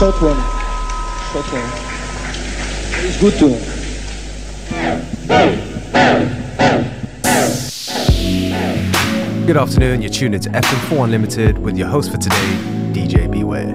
short one. Short one. It's good too. Good afternoon, you're tuned into FM4 Unlimited with your host for today, DJ Beware.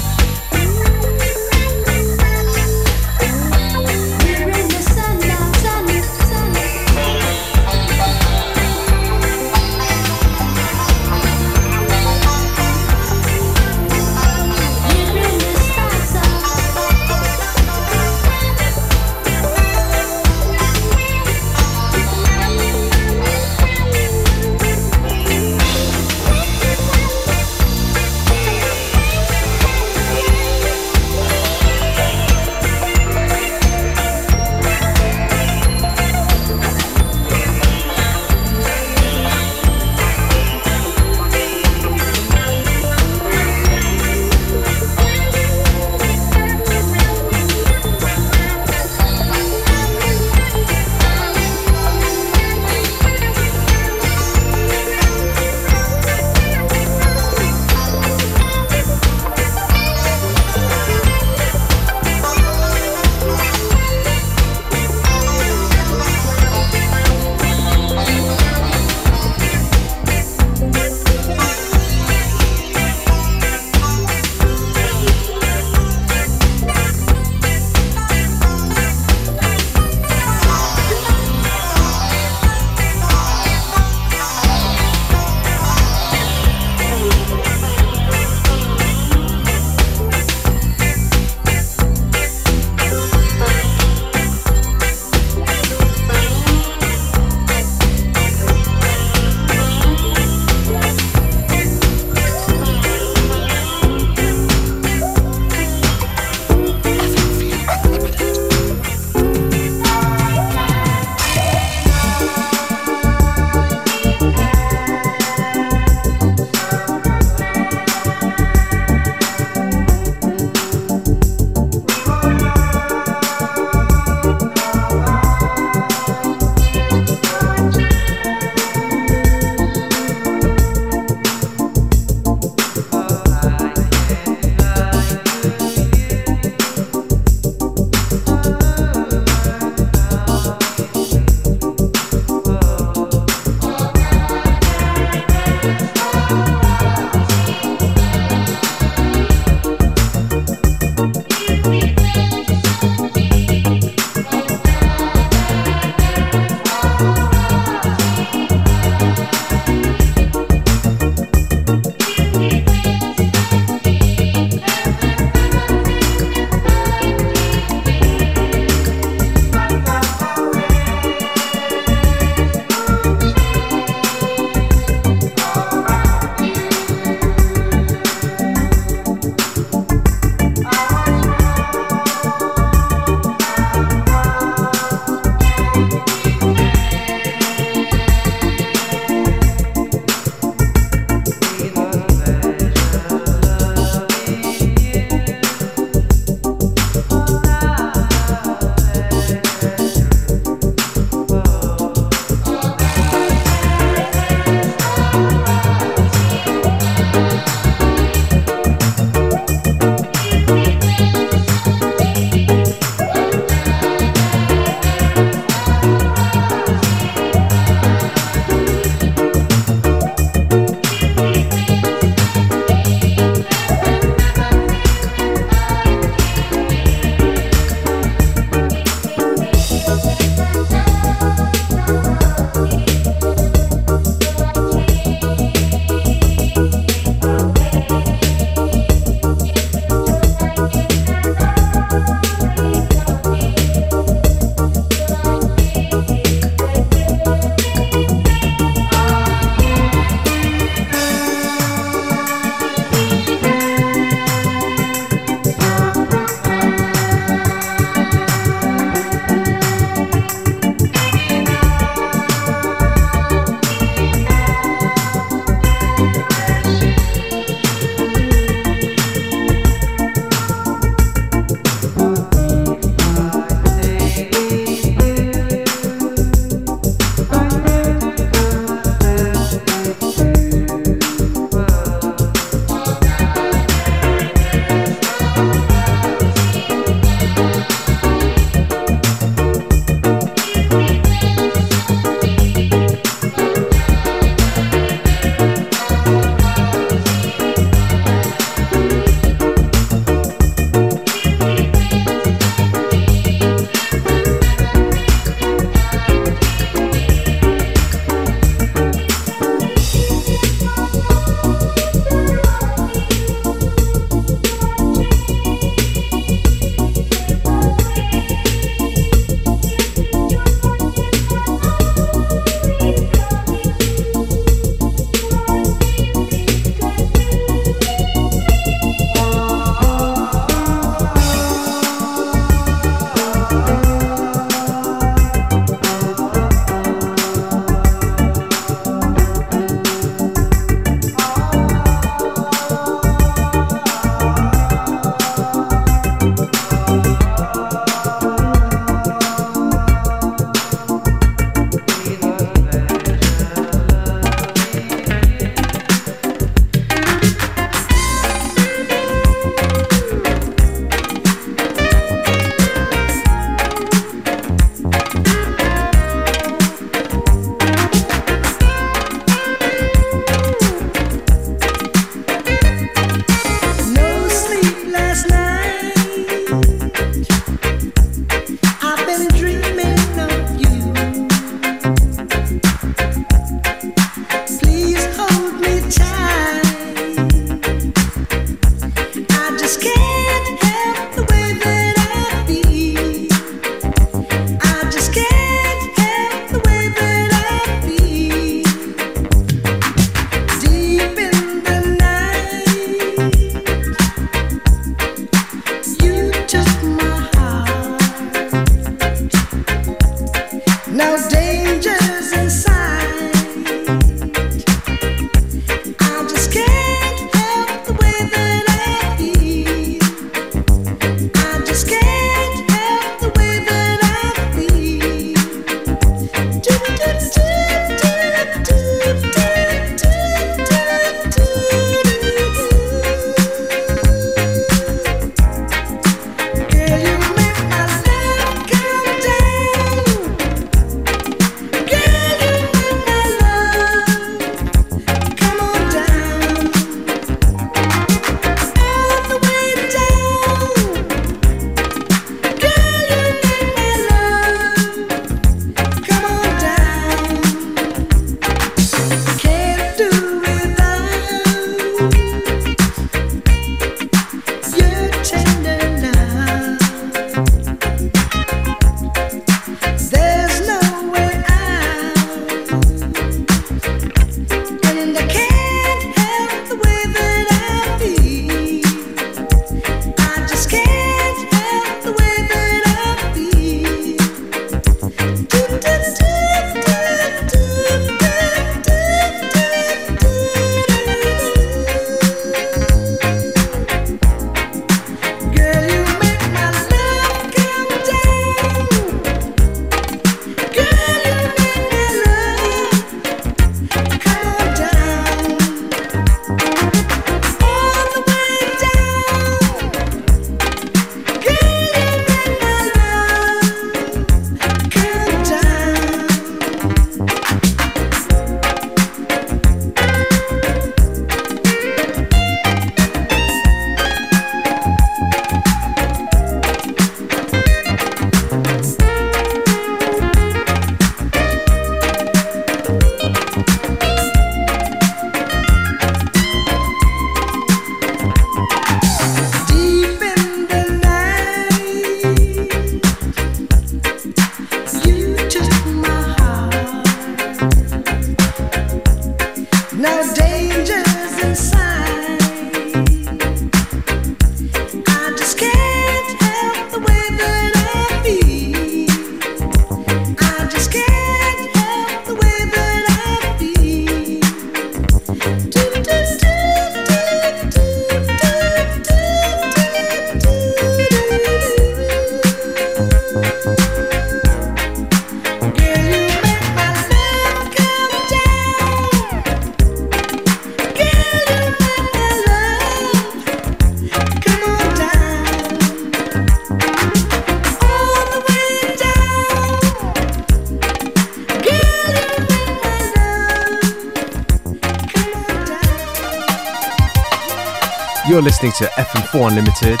You're listening to FM4 Unlimited,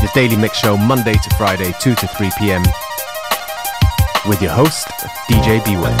your daily mix show Monday to Friday, 2 to 3 p.m. with your host, DJ B-Way.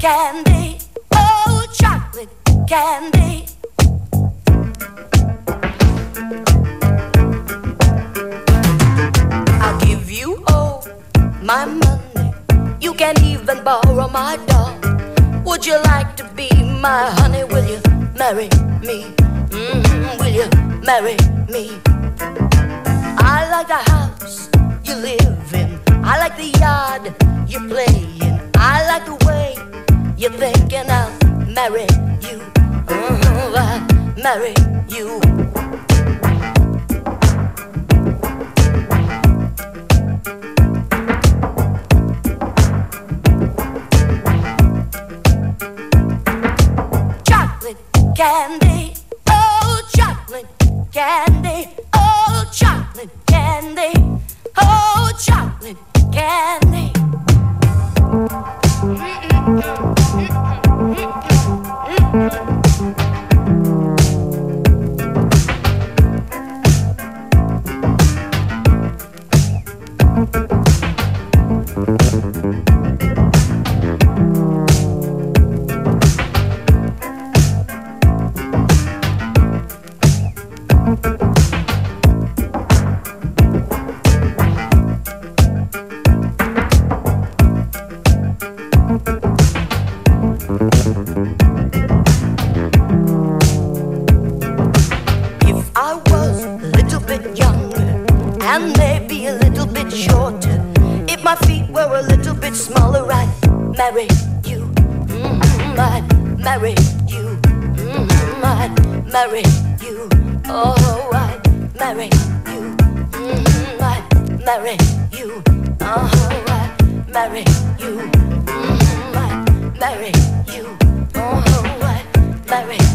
Candy, oh chocolate candy. I'll give you all my money. You can even borrow my doll. Would you like to be my honey? Will you marry me? Mm-hmm. Will you marry me? I like the house you live in. I like the yard you play in. I like the way you're thinking I'll marry you. Mm-hmm, I'll marry you. Chocolate candy, oh chocolate candy, oh chocolate candy, oh chocolate candy. And maybe a little bit shorter, if my feet were a little bit smaller, I'd marry you. Mm, I'd marry you. Mm, I'd marry you. Oh, I'd marry you. Mm, I'd marry you. Oh, I'd marry you. Mm, I'd marry you. Oh, I'd marry you.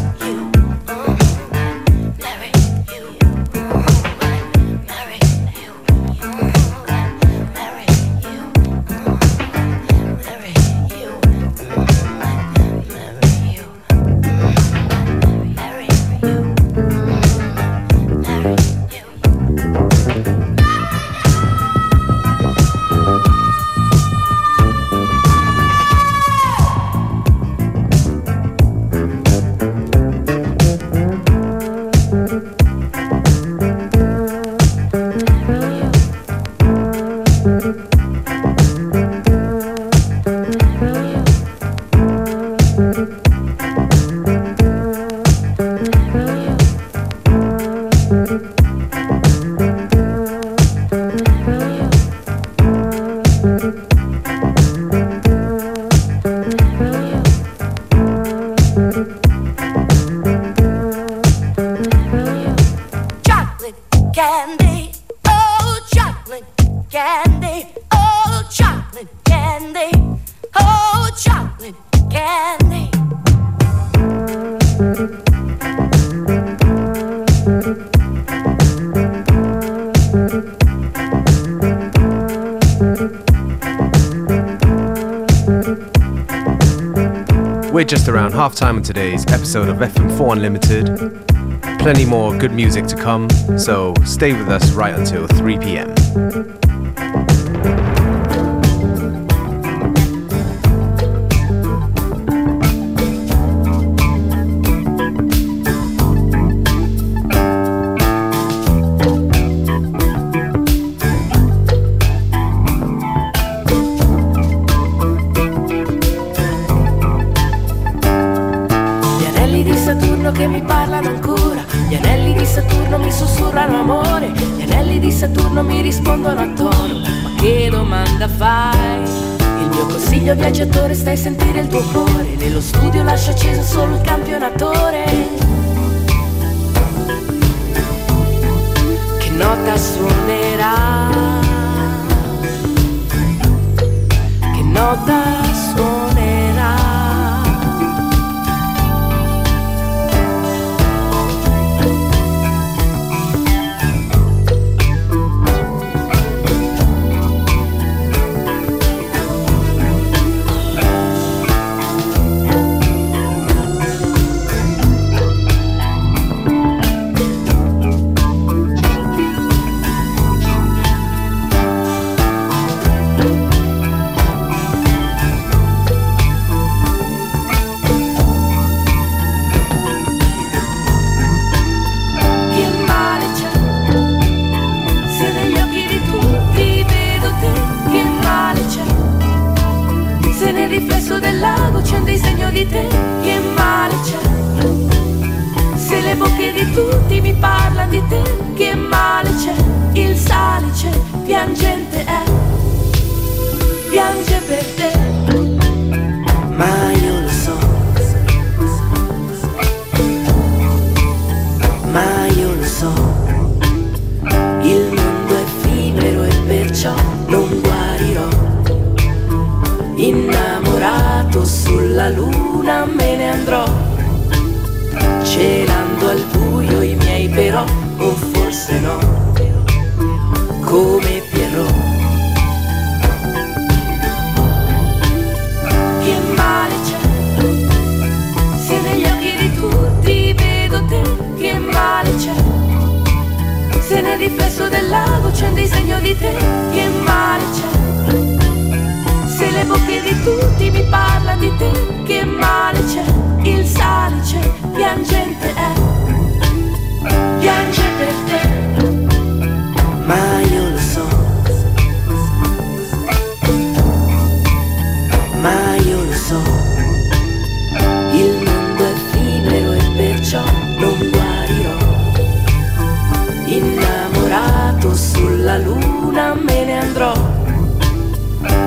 We're just around half time on today's episode of FM4 Unlimited. Plenty more good music to come, so stay with us right until 3 p.m. viaggiatore stai a sentire il tuo cuore, nello studio lascia acceso solo il campionatore.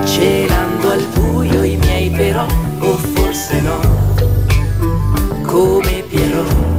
celando al buio i miei però, o forse no, come Pierrot.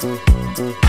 Thank